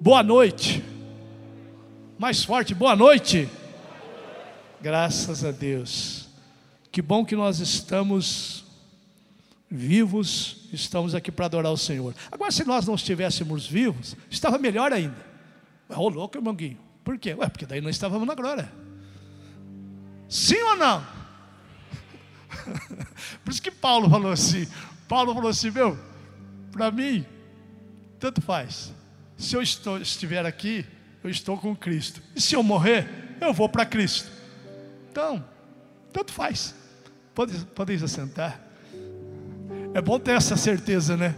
Boa noite. Mais forte, boa noite. Graças a Deus. Que bom que nós estamos vivos, estamos aqui para adorar o Senhor. Agora, se nós não estivéssemos vivos, estava melhor ainda. Ô, oh, louco, irmão Guinho. Por quê? Ué, porque daí nós estávamos na glória. Sim ou não? Por isso que Paulo falou assim. Paulo falou assim, meu, para mim, tanto faz. Se eu estou, estiver aqui, eu estou com Cristo. E se eu morrer, eu vou para Cristo. Então, tanto faz. Pode, podem se assentar. É bom ter essa certeza, né?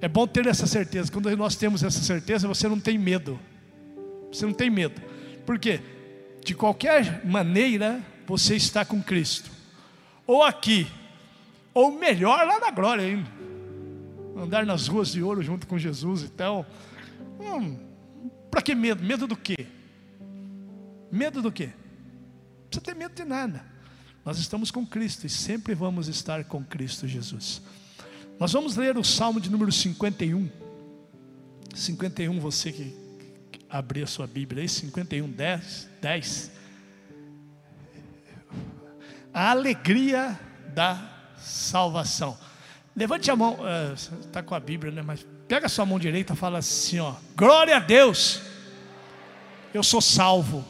É bom ter essa certeza. Quando nós temos essa certeza, você não tem medo. Você não tem medo. Por quê? De qualquer maneira, você está com Cristo. Ou aqui, ou melhor, lá na glória ainda. Andar nas ruas de ouro junto com Jesus e tal. Hum, Para que medo? Medo do quê? Medo do quê? Não precisa ter medo de nada. Nós estamos com Cristo e sempre vamos estar com Cristo Jesus. Nós vamos ler o Salmo de número 51. 51, você que abrir a sua Bíblia aí, 51, 10, 10. A alegria da salvação. Levante a mão, está uh, com a Bíblia, né? Mas pega a sua mão direita e fala assim: ó, glória a Deus, eu sou salvo.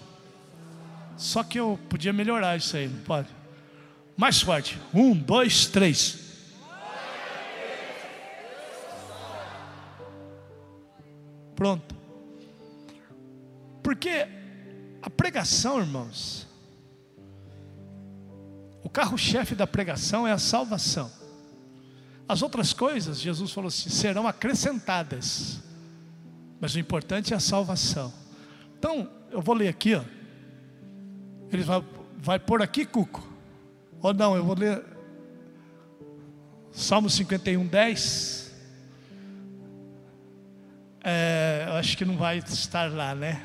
Só que eu podia melhorar isso aí, não pode? Mais forte. Um, dois, três. Pronto. Porque a pregação, irmãos, o carro-chefe da pregação é a salvação. As outras coisas, Jesus falou assim, serão acrescentadas. Mas o importante é a salvação. Então, eu vou ler aqui, ó. Ele vai, vai pôr aqui, Cuco. Ou não, eu vou ler Salmo 51, 10. É, eu acho que não vai estar lá, né?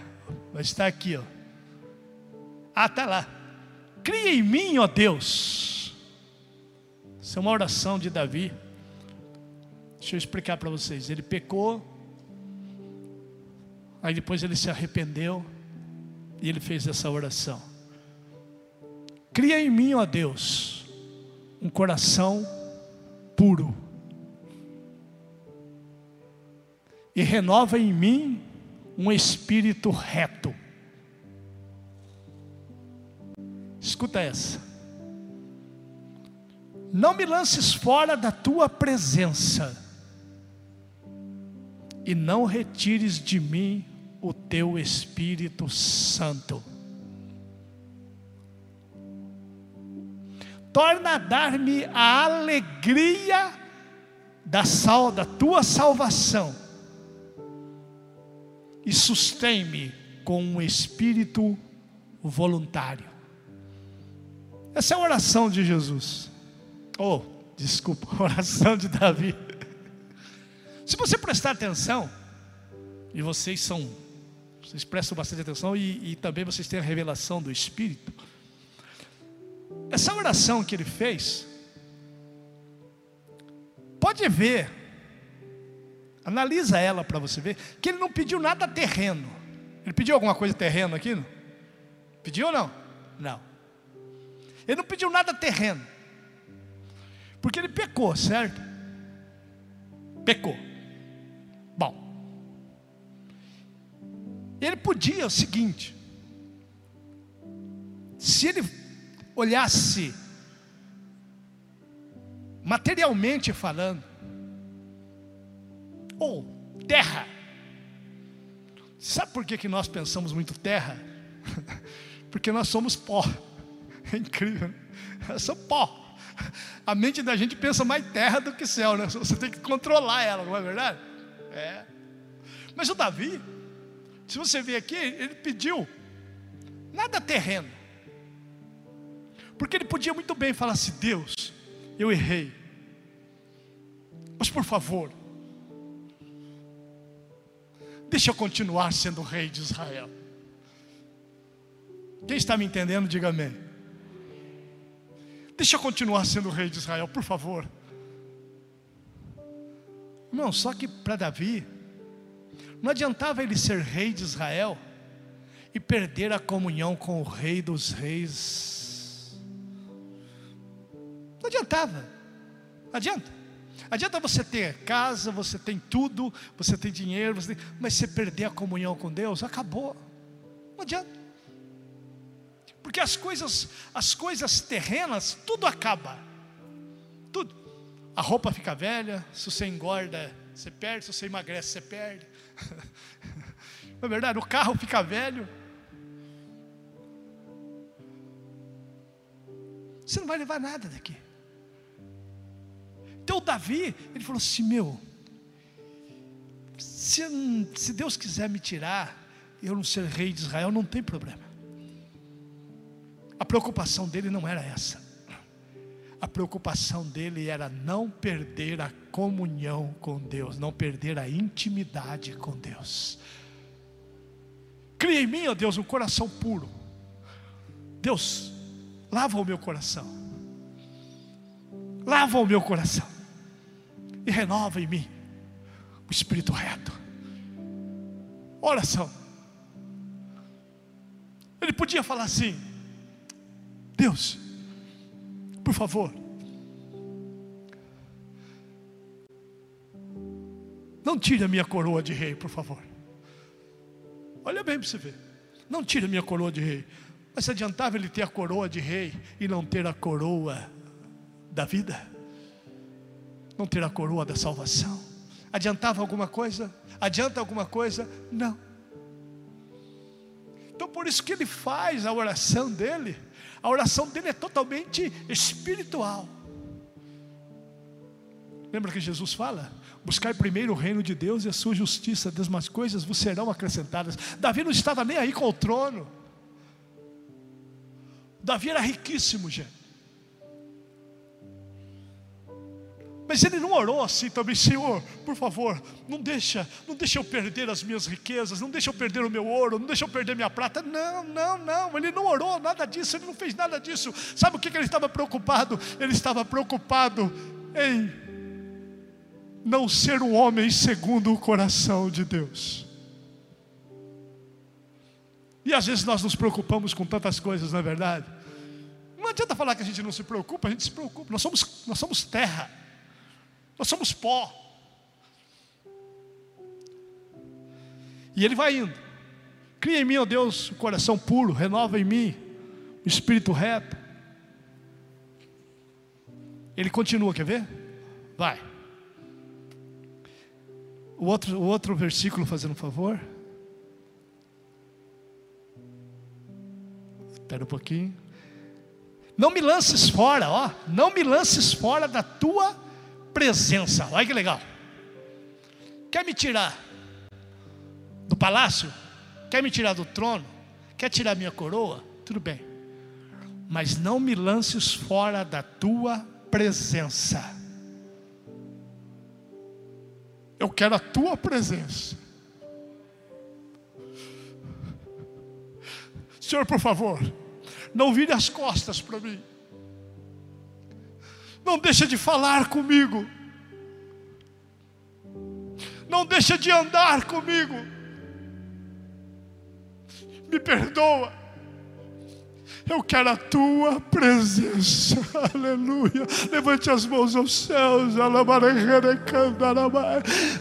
Vai estar aqui, ó. Ah, está lá. Cria em mim, ó Deus. Isso é uma oração de Davi. Deixa eu explicar para vocês. Ele pecou, aí depois ele se arrependeu e ele fez essa oração. Cria em mim, ó Deus, um coração puro. E renova em mim um espírito reto. Escuta essa. Não me lances fora da tua presença, e não retires de mim o teu Espírito Santo. torna a dar-me a alegria da, sal, da tua salvação e sustém-me com um espírito voluntário. Essa é a oração de Jesus. Oh, desculpa, oração de Davi. Se você prestar atenção, e vocês são, vocês prestam bastante atenção, e, e também vocês têm a revelação do Espírito. Essa oração que ele fez, pode ver, analisa ela para você ver, que ele não pediu nada terreno. Ele pediu alguma coisa terreno aqui? Não? Pediu ou não? Não. Ele não pediu nada terreno. Porque ele pecou, certo? Pecou. Ele podia o seguinte: se ele olhasse materialmente falando, ou terra. Sabe por que, que nós pensamos muito terra? Porque nós somos pó. É incrível. Né? Eu sou pó. A mente da gente pensa mais terra do que céu, né? Você tem que controlar ela, não é verdade? É. Mas o Davi, se você ver aqui, ele pediu nada terreno. Porque ele podia muito bem falar assim: Deus, eu errei. Mas por favor, deixa eu continuar sendo rei de Israel. Quem está me entendendo, diga amém. Deixa eu continuar sendo rei de Israel, por favor. Não, só que para Davi, Não adiantava ele ser rei de Israel e perder a comunhão com o rei dos reis. Não adiantava. Não adianta. Adianta você ter casa, você tem tudo, você tem dinheiro, você tem... mas você perder a comunhão com Deus, acabou. Não adianta. Porque as coisas, as coisas terrenas, tudo acaba. Tudo. A roupa fica velha, se você engorda, você perde, se você emagrece, você perde. Não é verdade? O carro fica velho. Você não vai levar nada daqui. Então Davi, ele falou assim: meu, se, se Deus quiser me tirar, eu não ser rei de Israel, não tem problema. A preocupação dele não era essa. A preocupação dele era não perder a comunhão com Deus, não perder a intimidade com Deus. Cria em mim, ó Deus, um coração puro. Deus, lava o meu coração. Lava o meu coração e renova em mim o espírito reto. Oração. Ele podia falar assim: Deus, por favor, não tire a minha coroa de rei, por favor. Olha bem para você ver. Não tire a minha coroa de rei. Mas se adiantava ele ter a coroa de rei e não ter a coroa da vida? não ter a coroa da salvação. Adiantava alguma coisa? Adianta alguma coisa? Não. Então por isso que ele faz a oração dele. A oração dele é totalmente espiritual. Lembra que Jesus fala? Buscar primeiro o reino de Deus e a sua justiça, as demais coisas vos serão acrescentadas. Davi não estava nem aí com o trono. Davi era riquíssimo, gente. Mas ele não orou assim também, Senhor, por favor, não deixa, não deixa eu perder as minhas riquezas, não deixa eu perder o meu ouro, não deixa eu perder minha prata. Não, não, não, ele não orou nada disso, ele não fez nada disso. Sabe o que, que ele estava preocupado? Ele estava preocupado em não ser um homem segundo o coração de Deus. E às vezes nós nos preocupamos com tantas coisas, não é verdade? Não adianta falar que a gente não se preocupa, a gente se preocupa. Nós somos, nós somos terra. Nós somos pó. E ele vai indo. Cria em mim, ó Deus, um coração puro, renova em mim um espírito reto. Ele continua, quer ver? Vai. O outro, o outro versículo, fazendo um favor. Espera um pouquinho. Não me lances fora, ó. Não me lances fora da tua presença. Olha que legal. Quer me tirar do palácio? Quer me tirar do trono? Quer tirar minha coroa? Tudo bem. Mas não me lances fora da tua presença. Eu quero a tua presença. Senhor, por favor, não vire as costas para mim. Não deixa de falar comigo. Não deixa de andar comigo. Me perdoa. Eu quero a tua presença, aleluia. Levante as mãos aos céus,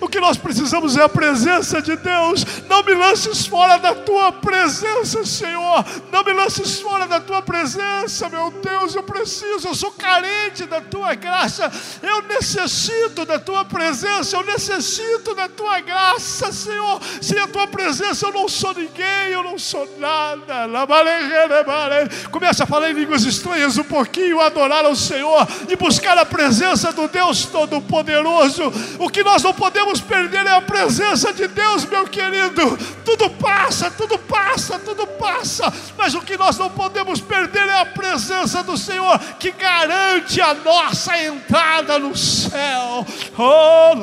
o que nós precisamos é a presença de Deus. Não me lances fora da tua presença, Senhor. Não me lances fora da tua presença, meu Deus. Eu preciso, eu sou carente da tua graça. Eu necessito da tua presença, eu necessito da tua graça, Senhor. Sem a tua presença eu não sou ninguém, eu não sou nada. Começa a falar em línguas estranhas um pouquinho, adorar ao Senhor e buscar a presença do Deus Todo-Poderoso. O que nós não podemos perder é a presença de Deus, meu querido. Tudo passa, tudo passa, tudo passa, mas o que nós não podemos perder é a presença do Senhor que garante a nossa entrada no céu. Oh,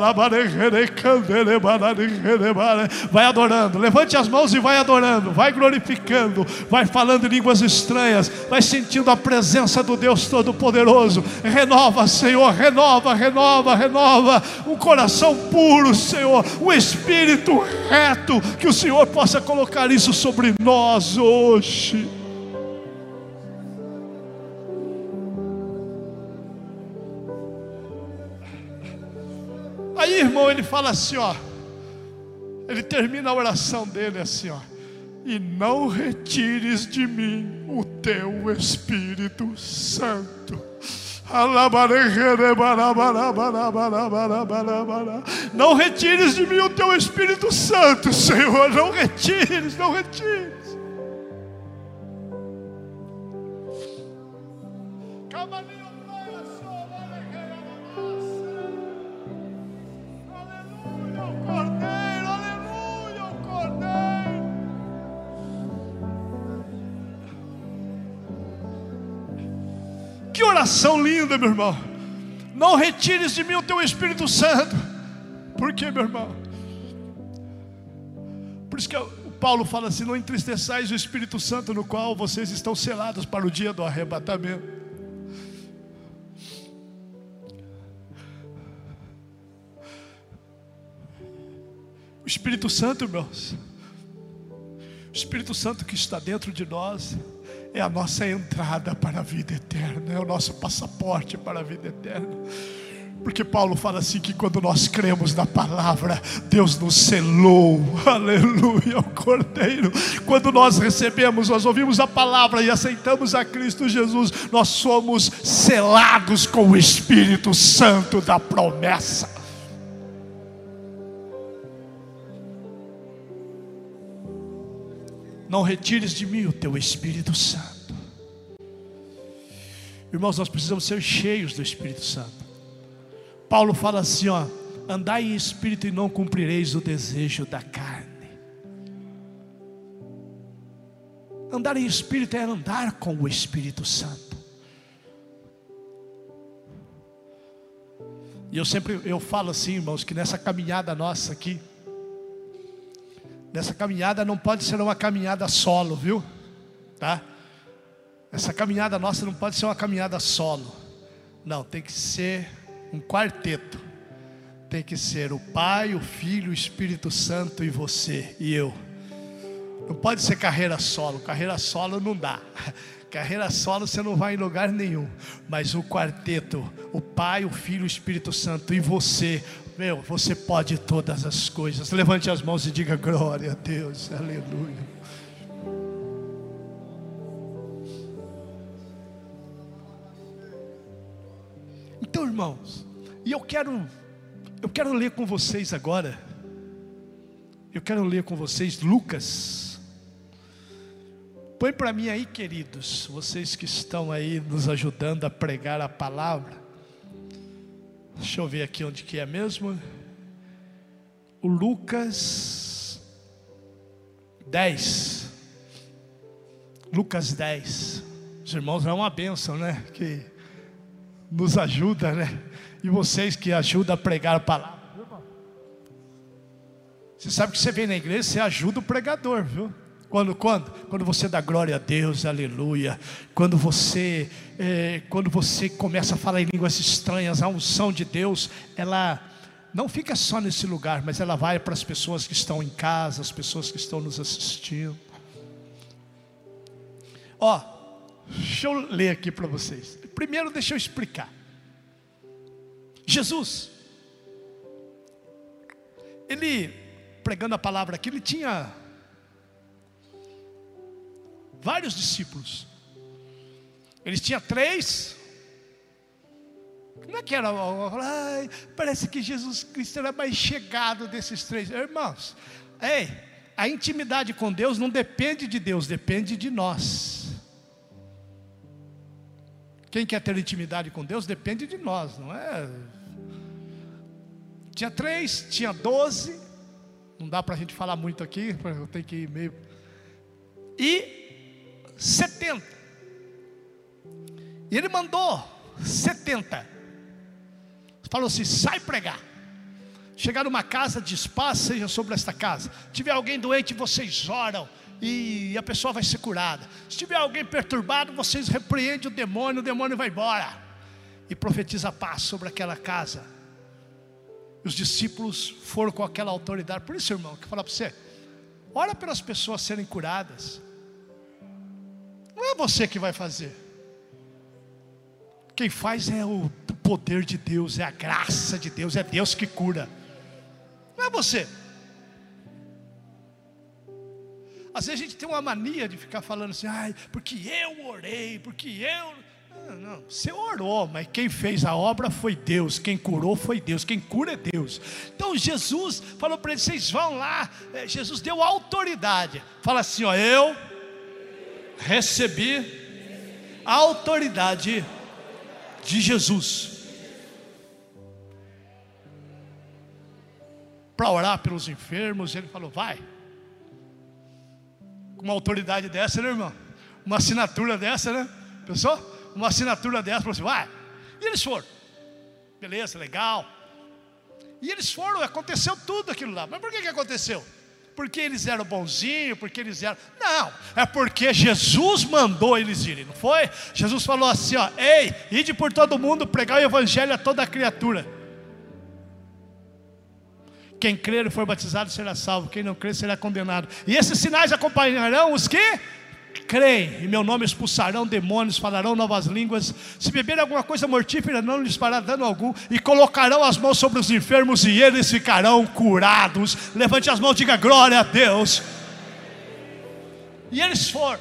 vai adorando, levante as mãos e vai adorando, vai glorificando, vai falando línguas estranhas estranhas, vai sentindo a presença do Deus Todo-Poderoso. Renova, Senhor, renova, renova, renova. Um coração puro, Senhor, um espírito reto, que o Senhor possa colocar isso sobre nós hoje. Aí, irmão, ele fala assim, ó. Ele termina a oração dele assim, ó. E não retires de mim o teu Espírito Santo. Não retires de mim o teu Espírito Santo, Senhor. Não retires, não retires. Oração linda, meu irmão. Não retires de mim o teu Espírito Santo. Por quê, meu irmão? Por isso que o Paulo fala assim: não entristeçais o Espírito Santo, no qual vocês estão selados para o dia do arrebatamento. O Espírito Santo, irmãos, o Espírito Santo que está dentro de nós, é a nossa entrada para a vida eterna, é o nosso passaporte para a vida eterna. Porque Paulo fala assim que quando nós cremos na palavra, Deus nos selou, aleluia, o Cordeiro. Quando nós recebemos, nós ouvimos a palavra e aceitamos a Cristo Jesus, nós somos selados com o Espírito Santo da promessa. Não retires de mim o teu Espírito Santo. Irmãos, nós precisamos ser cheios do Espírito Santo. Paulo fala assim, ó, andai em espírito e não cumprireis o desejo da carne. Andar em espírito é andar com o Espírito Santo. E eu sempre eu falo assim, irmãos, que nessa caminhada nossa aqui, Nessa caminhada não pode ser uma caminhada solo, viu? Tá? Essa caminhada nossa não pode ser uma caminhada solo. Não, tem que ser um quarteto. Tem que ser o Pai, o Filho, o Espírito Santo e você e eu. Não pode ser carreira solo. Carreira solo não dá. Carreira solo você não vai em lugar nenhum. Mas o quarteto, o Pai, o Filho, o Espírito Santo e você, meu, você pode todas as coisas. Levante as mãos e diga glória a Deus. Aleluia. Então, irmãos, e eu quero eu quero ler com vocês agora. Eu quero ler com vocês Lucas. Põe para mim aí, queridos, vocês que estão aí nos ajudando a pregar a palavra. Deixa eu ver aqui onde que é mesmo. O Lucas 10. Lucas 10. Os irmãos é uma bênção, né? Que nos ajuda, né? E vocês que ajudam a pregar a palavra. Você sabe que você vem na igreja, você ajuda o pregador, viu? Quando, quando? Quando você dá glória a Deus, aleluia. Quando você, é, quando você começa a falar em línguas estranhas, a unção de Deus, ela não fica só nesse lugar, mas ela vai para as pessoas que estão em casa, as pessoas que estão nos assistindo. Ó, deixa eu ler aqui para vocês. Primeiro, deixa eu explicar. Jesus, ele pregando a palavra aqui, ele tinha vários discípulos. Eles tinham três. Como é que era? Ai, parece que Jesus Cristo era mais chegado desses três. Irmãos, ei, a intimidade com Deus não depende de Deus, depende de nós. Quem quer ter intimidade com Deus depende de nós, não é? Tinha três, tinha doze. Não dá para a gente falar muito aqui, eu tenho que ir meio. E 70. E ele mandou 70. Falou assim: sai pregar. Chegar numa casa, diz paz seja sobre esta casa. Tiver alguém doente, vocês oram. e a pessoa vai ser curada. Se tiver alguém perturbado, vocês repreendem o demônio, o demônio vai embora. E profetiza paz sobre aquela casa. Os discípulos foram com aquela autoridade. Por isso, irmão, que falar para você, ora pelas pessoas serem curadas. Não é você que vai fazer. Quem faz é o poder de Deus, é a graça de Deus, é Deus que cura. Não é você. Às vezes a gente tem uma mania de ficar falando assim, ai, porque eu orei, porque eu. Não, não, você orou, mas quem fez a obra foi Deus, quem curou foi Deus, quem cura é Deus. Então Jesus falou para eles: vocês vão lá, é, Jesus deu autoridade. Fala assim: ó, eu recebi a autoridade de Jesus para orar pelos enfermos. Ele falou: vai. Com uma autoridade dessa, né, irmão? Uma assinatura dessa, né? Pensou? Uma assinatura dessa, falou assim: vai. E eles foram. Beleza, legal. E eles foram, aconteceu tudo aquilo lá. Mas por que, que aconteceu? Porque eles eram bonzinhos, porque eles eram. Não, é porque Jesus mandou eles irem, não foi? Jesus falou assim: ó, ei, ide por todo mundo pregar o evangelho a toda criatura. Quem crer e for batizado será salvo, quem não crer será condenado. E esses sinais acompanharão os que creem, em meu nome expulsarão demônios, falarão novas línguas. Se beberem alguma coisa mortífera, não lhes fará dano algum. E colocarão as mãos sobre os enfermos e eles ficarão curados. Levante as mãos, diga glória a Deus. E eles foram.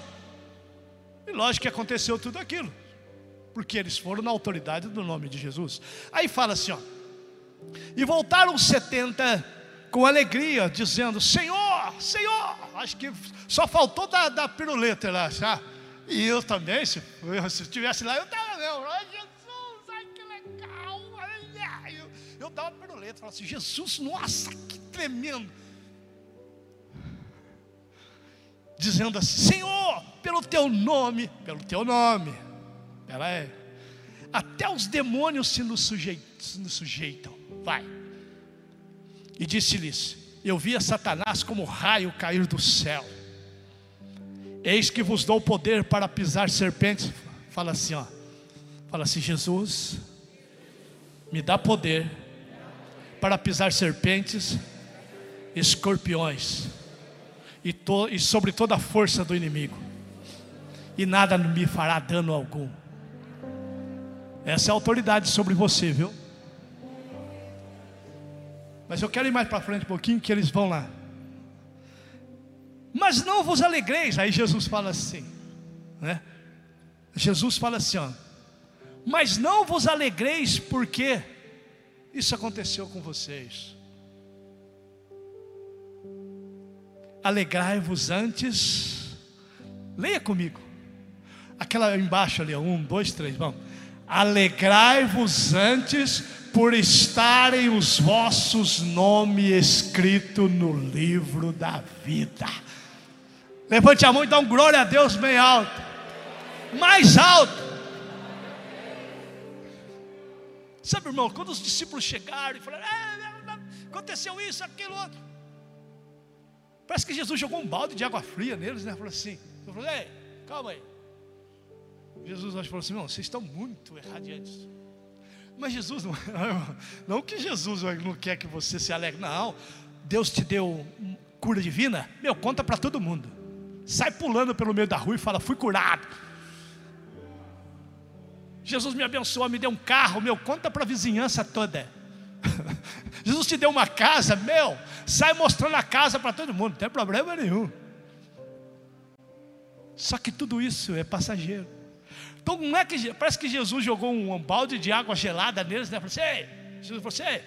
E lógico que aconteceu tudo aquilo, porque eles foram na autoridade do nome de Jesus. Aí fala assim, ó. E voltaram 70 com alegria, dizendo: Senhor, Senhor, acho que só faltou da, da piruleta lá, sabe? E eu também, se, se estivesse lá, eu estava mesmo, ai Jesus, ai que legal, ai, eu, eu dava piruleta, falava assim: Jesus, nossa, que tremendo. Dizendo assim: Senhor, pelo teu nome, pelo teu nome, ela é, até os demônios se nos sujeitam, se nos sujeitam vai. E disse-lhes: Eu via Satanás como raio cair do céu. Eis que vos dou poder para pisar serpentes. Fala assim, ó. Fala assim, Jesus, me dá poder para pisar serpentes, escorpiões e, to, e sobre toda a força do inimigo. E nada me fará dano algum. Essa é a autoridade sobre você, viu? Mas eu quero ir mais para frente um pouquinho, que eles vão lá. Mas não vos alegreis. Aí Jesus fala assim, né? Jesus fala assim, ó. Mas não vos alegreis porque isso aconteceu com vocês. Alegrai-vos antes. Leia comigo. Aquela embaixo ali, um, dois, três, vamos. Alegrai-vos antes por estarem os vossos nomes escritos no livro da vida. Levante a mão e dá um glória a Deus bem alto. Mais alto. Sabe, irmão, quando os discípulos chegaram e falaram, é, aconteceu isso, aquilo, outro. Parece que Jesus jogou um balde de água fria neles, né? Falou assim, falou, ei, calma aí. Jesus falou assim, não, vocês estão muito erradiantes. Mas Jesus não, não que Jesus não quer que você se alegre, não. Deus te deu cura divina, meu, conta para todo mundo. Sai pulando pelo meio da rua e fala: fui curado. Jesus me abençoou, me deu um carro, meu, conta para a vizinhança toda. Jesus te deu uma casa, meu, sai mostrando a casa para todo mundo, não tem problema nenhum. Só que tudo isso é passageiro. Então não é que parece que Jesus jogou um balde de água gelada neles, né? Falou assim, Ei, Jesus falou assim, Ei.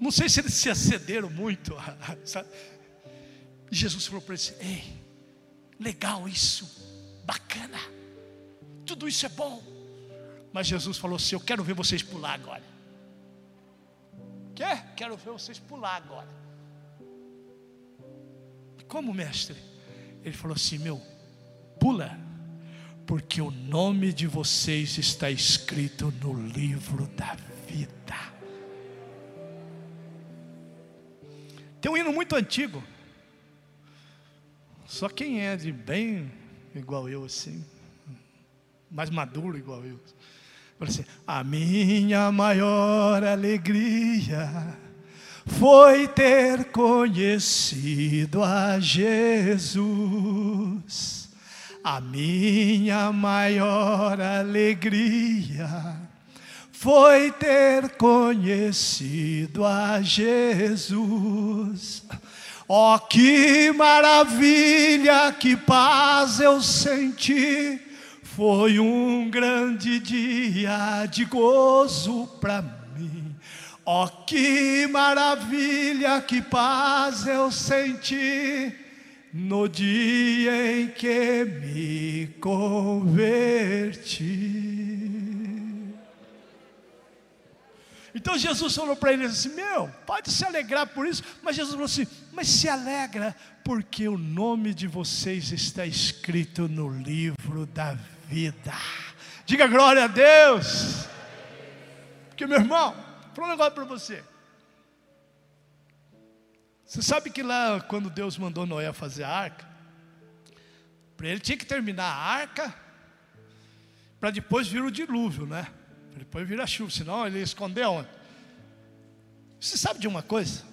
não sei se eles se acederam muito. Sabe? Jesus falou para eles: Ei, legal isso, bacana, tudo isso é bom. Mas Jesus falou assim: Eu quero ver vocês pular agora. Quer? Quero ver vocês pular agora. Como mestre? Ele falou assim: Meu, pula porque o nome de vocês está escrito no livro da vida. Tem um hino muito antigo, Só quem é de bem igual eu, assim, mais maduro igual eu. Falei assim: a minha maior alegria foi ter conhecido a Jesus. A minha maior alegria foi ter conhecido a Jesus. Oh, que maravilha, que paz eu senti. Foi um grande dia de gozo para mim. Oh, que maravilha, que paz eu senti no dia em que me converti. Então Jesus falou para ele assim: Meu, pode se alegrar por isso, mas Jesus falou assim: Mas se alegra, porque o nome de vocês está escrito no livro da vida. Diga glória a Deus. Porque, meu irmão, vou falar um negócio para você. Você sabe que lá, quando Deus mandou Noé fazer a arca, para ele tinha que terminar a arca, para depois vir o dilúvio, né? Depois vir a chuva, senão ele escondeu onde? Você sabe de uma coisa?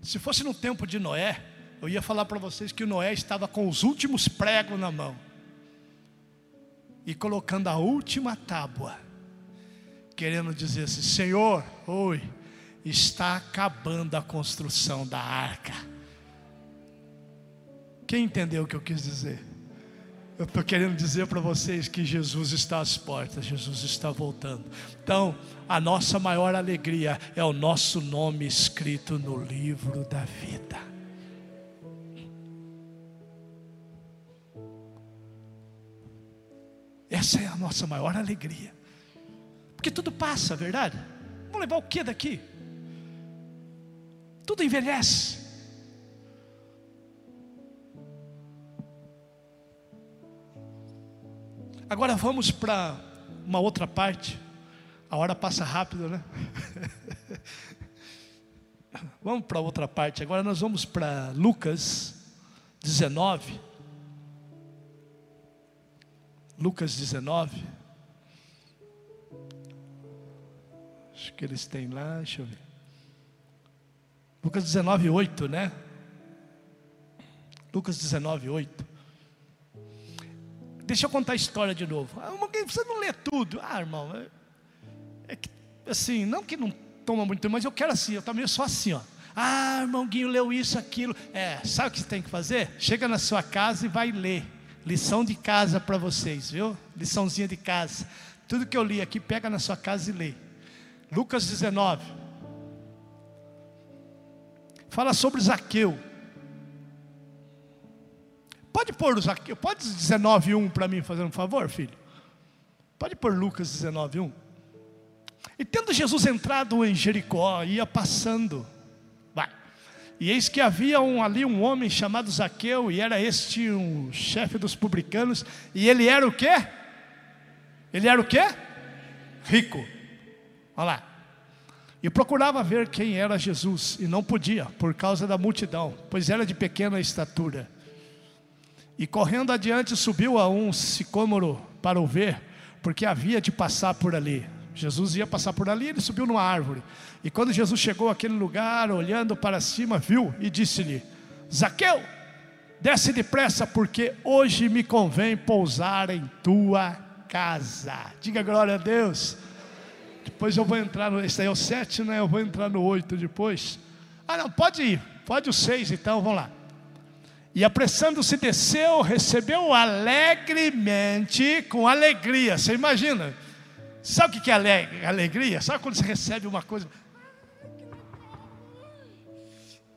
Se fosse no tempo de Noé, eu ia falar para vocês que Noé estava com os últimos pregos na mão e colocando a última tábua, querendo dizer assim: Senhor, oi, está acabando a construção da arca. Quem entendeu o que eu quis dizer? Eu estou querendo dizer para vocês que Jesus está às portas, Jesus está voltando. Então, a nossa maior alegria é o nosso nome escrito no livro da vida. Essa é a nossa maior alegria. Porque tudo passa, verdade? Vamos levar o que daqui? Tudo envelhece. Agora vamos para uma outra parte. A hora passa rápido, né? vamos para outra parte. Agora nós vamos para Lucas 19. Lucas 19. Acho que eles têm lá, deixa eu ver. Lucas 19, 8, né? Lucas 19, 8. Deixa eu contar a história de novo. Ah, você não lê tudo. Ah, irmão, é, é que, assim, não que não toma muito tempo, mas eu quero assim, eu também sou assim, ó. Ah, irmão Guinho leu isso, aquilo. É, sabe o que você tem que fazer? Chega na sua casa e vai ler. Lição de casa para vocês, viu? Liçãozinha de casa. Tudo que eu li aqui, pega na sua casa e lê. Lucas 19, fala sobre Zaqueu. Pode pôr o Zaqueu, pode 19:1 para mim, fazendo um favor, filho? Pode pôr Lucas 19:1. E tendo Jesus entrado em Jericó, ia passando. Vai. E eis que havia um, ali um homem chamado Zaqueu, e era este um chefe dos publicanos, e ele era o quê? Ele era o quê? Rico. Olha lá. E procurava ver quem era Jesus, e não podia, por causa da multidão, pois era de pequena estatura. E correndo adiante, subiu a um sicômoro para o ver, porque havia de passar por ali. Jesus ia passar por ali, ele subiu numa árvore. E quando Jesus chegou àquele lugar, olhando para cima, viu e disse-lhe: Zaqueu, desce depressa, porque hoje me convém pousar em tua casa. Diga glória a Deus. Depois eu vou entrar no. Esse aí é o 7, né? Eu vou entrar no 8 depois. Ah, não, pode ir. Pode o 6, então, vamos lá. E apressando-se desceu, recebeu alegremente, com alegria. Você imagina? Sabe o que é alegria? Sabe quando você recebe uma coisa?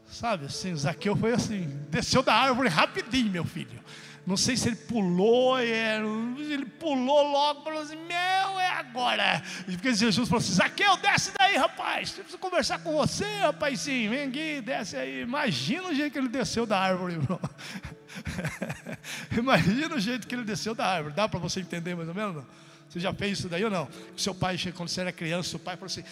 Sabe assim, Zaqueu foi assim, desceu da árvore rapidinho, meu filho. Não sei se ele pulou, ele pulou logo, falou assim: Meu, é agora. E porque Jesus falou assim: Zaqueu, desce daí, rapaz. Eu preciso conversar com você, rapaz. Sim, vem aqui, desce aí. Imagina o jeito que ele desceu da árvore, irmão. Imagina o jeito que ele desceu da árvore. Dá para você entender mais ou menos? Não? Você já fez isso daí ou não? Seu pai, quando você era criança, seu pai falou assim: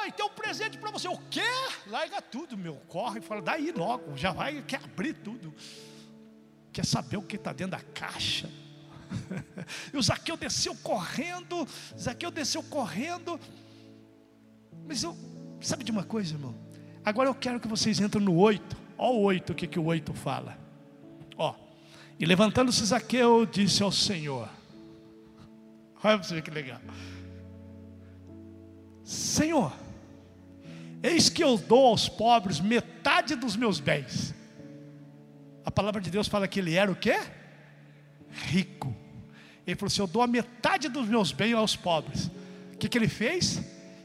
oi, tem um presente para você. O quê? Larga tudo, meu. Corre fala, daí logo, já vai, quer abrir tudo. Quer saber o que está dentro da caixa. e o Zaqueu desceu correndo, Zaqueu desceu correndo. Mas eu, sabe de uma coisa, irmão? Agora eu quero que vocês entrem no 8. Olha o 8, o que, que o 8 fala. Ó. E levantando-se Zaqueu, disse ao Senhor. Olha para você ver que legal. Senhor, eis que eu dou aos pobres metade dos meus bens. A palavra de Deus fala que ele era o quê? Rico. Ele falou assim: Eu dou a metade dos meus bens aos pobres. O que, que ele fez?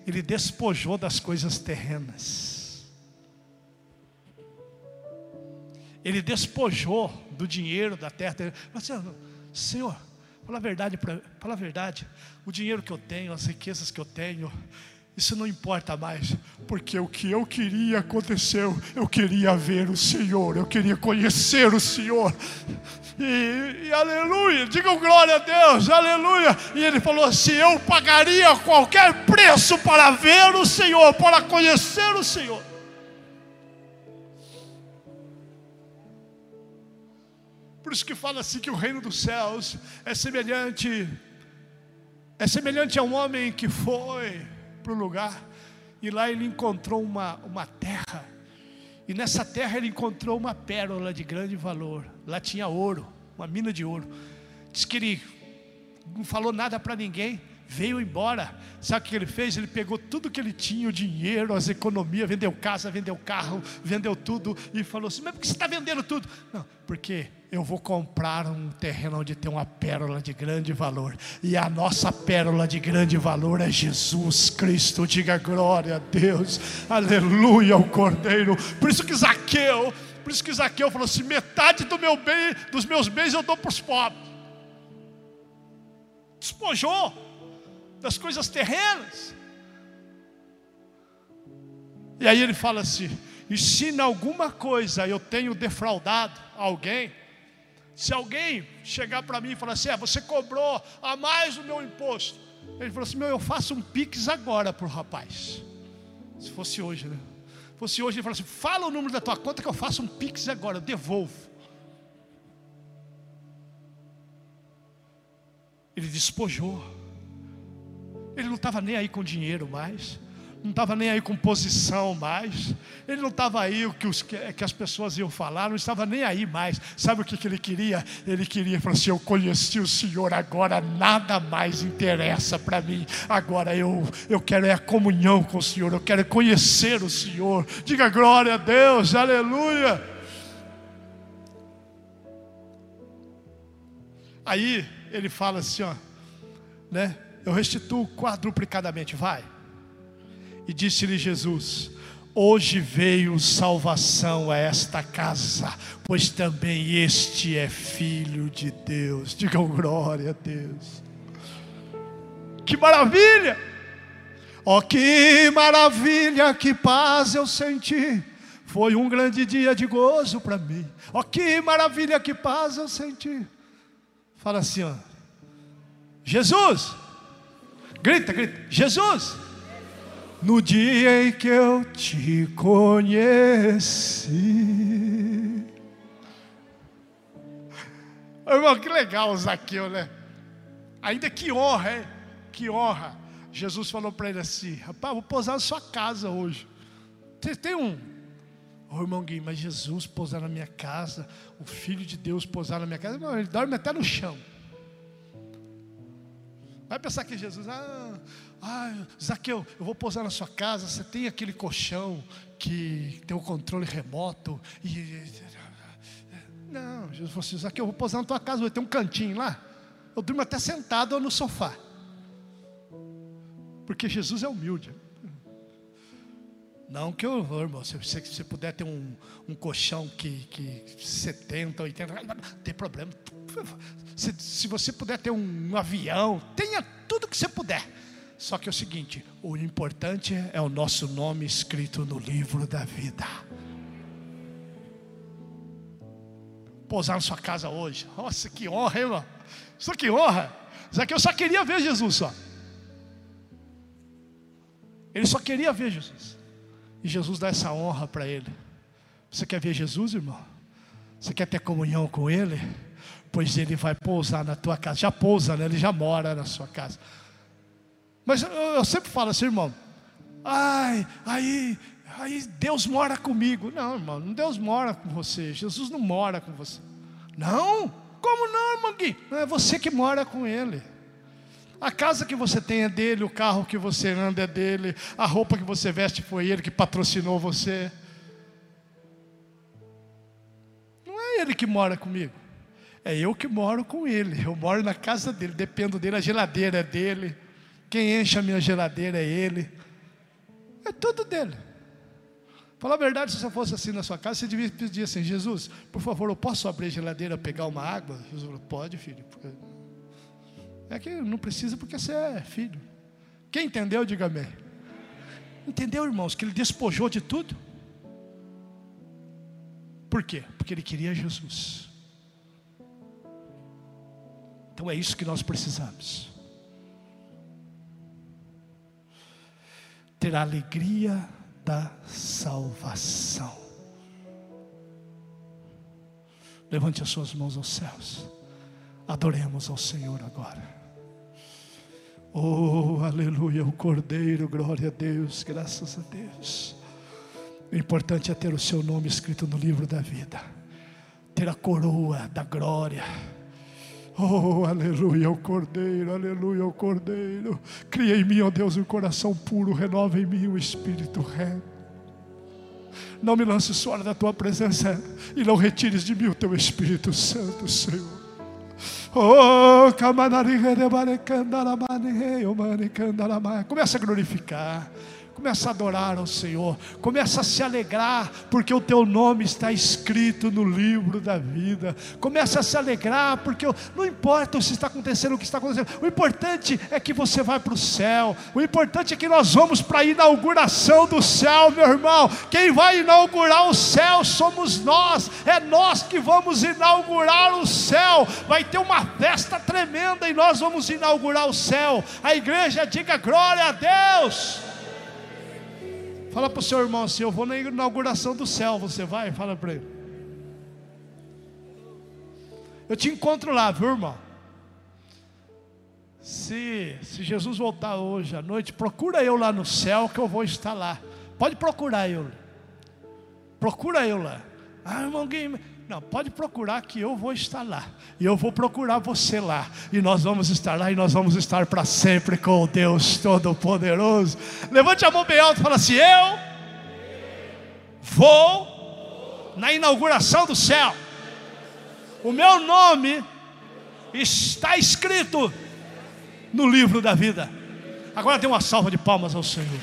Ele despojou das coisas terrenas. Ele despojou do dinheiro da terra. Assim, Senhor, fala a verdade, fala a verdade. O dinheiro que eu tenho, as riquezas que eu tenho, isso não importa mais, porque o que eu queria aconteceu. Eu queria ver o Senhor, eu queria conhecer o Senhor. E, e aleluia, digam glória a Deus, aleluia. E ele falou assim: Eu pagaria qualquer preço para ver o Senhor, para conhecer o Senhor. Por isso que fala assim que o reino dos céus é semelhante, é semelhante a um homem que foi para o lugar, e lá ele encontrou uma, uma terra, e nessa terra ele encontrou uma pérola de grande valor. Lá tinha ouro, uma mina de ouro. Diz que ele não falou nada para ninguém, veio embora. Sabe o que ele fez? Ele pegou tudo que ele tinha, o dinheiro, as economias, vendeu casa, vendeu carro, vendeu tudo e falou assim: Mas por que você está vendendo tudo? Não, porque eu vou comprar um terreno onde tem uma pérola de grande valor. E a nossa pérola de grande valor é Jesus Cristo. Diga glória a Deus. Aleluia ao Cordeiro. Por isso que Zaqueu, por isso que Zaqueu falou assim: metade do meu bem, dos meus bens eu dou para os pobres. Despojou das coisas terrenas. E aí ele fala assim: e se em alguma coisa eu tenho defraudado alguém, se alguém chegar para mim e falar assim, é, você cobrou a mais o meu imposto. Ele falou assim, meu, eu faço um pix agora para o rapaz. Se fosse hoje, né? Se fosse hoje, ele falou assim, fala o número da tua conta que eu faço um pix agora, eu devolvo. Ele despojou. Ele não estava nem aí com dinheiro mais não estava nem aí com posição mais, ele não estava aí o que, os, que, as pessoas iam falar, não estava nem aí mais. Sabe o que, que ele queria? Ele queria, falou assim: Eu conheci o Senhor, agora nada mais interessa para mim. Agora eu, eu quero é a comunhão com o Senhor, eu quero conhecer o Senhor. Diga glória a Deus, aleluia. Aí ele fala assim: ó, né? Eu restituo quadruplicadamente, vai. E disse-lhe Jesus: Hoje veio salvação a esta casa, pois também este é filho de Deus. Digam glória a Deus. Que maravilha! Oh, que maravilha, que paz eu senti. Foi um grande dia de gozo para mim. Oh, que maravilha, que paz eu senti. Fala assim, ó. Jesus! Grita, grita. Jesus! No dia em que eu te conheci. Irmão, que legal o Zaqueu, né? Ainda que honra, hein? Que honra. Jesus falou para ele assim: Rapaz, vou pousar na sua casa hoje. Você tem um. Ô irmão Gui, mas Jesus pousar na minha casa, o Filho de Deus pousar na minha casa, não, ele dorme até no chão. Vai pensar que Jesus, ah, ah, Zaqueu, eu vou pousar na sua casa. Você tem aquele colchão que tem o controle remoto. E... Não, Jesus falou assim: Zaqueu, eu vou pousar na tua casa. Vai ter um cantinho lá. Eu durmo até sentado no sofá. Porque Jesus é humilde. Não que eu, irmão, se você, puder ter um, um colchão que, que 70, 80, não tem problema. Se, se você puder ter um, um avião, tenha tudo que você puder. Só que é o seguinte: o importante é o nosso nome escrito no livro da vida. Pousar na sua casa hoje. Nossa, que honra, hein, irmão? Isso que honra. que eu só queria ver Jesus só. Ele só queria ver Jesus. E Jesus dá essa honra para ele. Você quer ver Jesus, irmão? Você quer ter comunhão com Ele? Pois Ele vai pousar na tua casa. Já pousa, né? Ele já mora na sua casa. Mas eu, eu sempre falo assim, irmão. Ai, aí, aí Deus mora comigo. Não, irmão, Deus mora com você. Jesus não mora com você. Não? Como não, irmão Gui? Não é você que mora com Ele. A casa que você tem é dele, o carro que você anda é dele, a roupa que você veste foi ele que patrocinou você. Não é ele que mora comigo, é eu que moro com ele. Eu moro na casa dele, dependo dele, a geladeira é dele, quem enche a minha geladeira é ele, é tudo dele. Falar a verdade, se você fosse assim na sua casa, você devia pedir assim: Jesus, por favor, eu posso abrir a geladeira, pegar uma água? Jesus falou: Pode, filho. É que não precisa porque você é filho. Quem entendeu, diga amém. Entendeu, irmãos, que ele despojou de tudo? Por quê? Porque ele queria Jesus. Então é isso que nós precisamos. Ter a alegria da salvação. Levante as suas mãos aos céus. Adoremos ao Senhor agora. Oh, aleluia, o Cordeiro, glória a Deus, graças a Deus. O importante é ter o seu nome escrito no livro da vida, ter a coroa da glória. Oh, aleluia, o Cordeiro, aleluia, o Cordeiro. Cria em mim, ó oh Deus, um coração puro, renova em mim o um espírito reto. Não me lances fora da tua presença e não retires de mim o teu Espírito Santo, Senhor. Oh, começa a glorificar. Começa a adorar ao Senhor, começa a se alegrar, porque o teu nome está escrito no livro da vida. Começa a se alegrar, porque não importa se está acontecendo o que está acontecendo, o importante é que você vai para o céu. O importante é que nós vamos para a inauguração do céu, meu irmão. Quem vai inaugurar o céu somos nós, é nós que vamos inaugurar o céu. Vai ter uma festa tremenda e nós vamos inaugurar o céu. A igreja diga glória a Deus. Fala para o seu irmão assim: Eu vou na inauguração do céu. Você vai? Fala para ele. Eu te encontro lá, viu, irmão? Se, se Jesus voltar hoje à noite, procura eu lá no céu que eu vou estar lá. Pode procurar eu. Procura eu lá. Ah, irmão Guilherme. Não, pode procurar que eu vou estar lá. E eu vou procurar você lá. E nós vamos estar lá e nós vamos estar para sempre com o Deus Todo-Poderoso. Levante a mão bem alto e fala assim: Eu vou na inauguração do céu. O meu nome está escrito no livro da vida. Agora dê uma salva de palmas ao Senhor.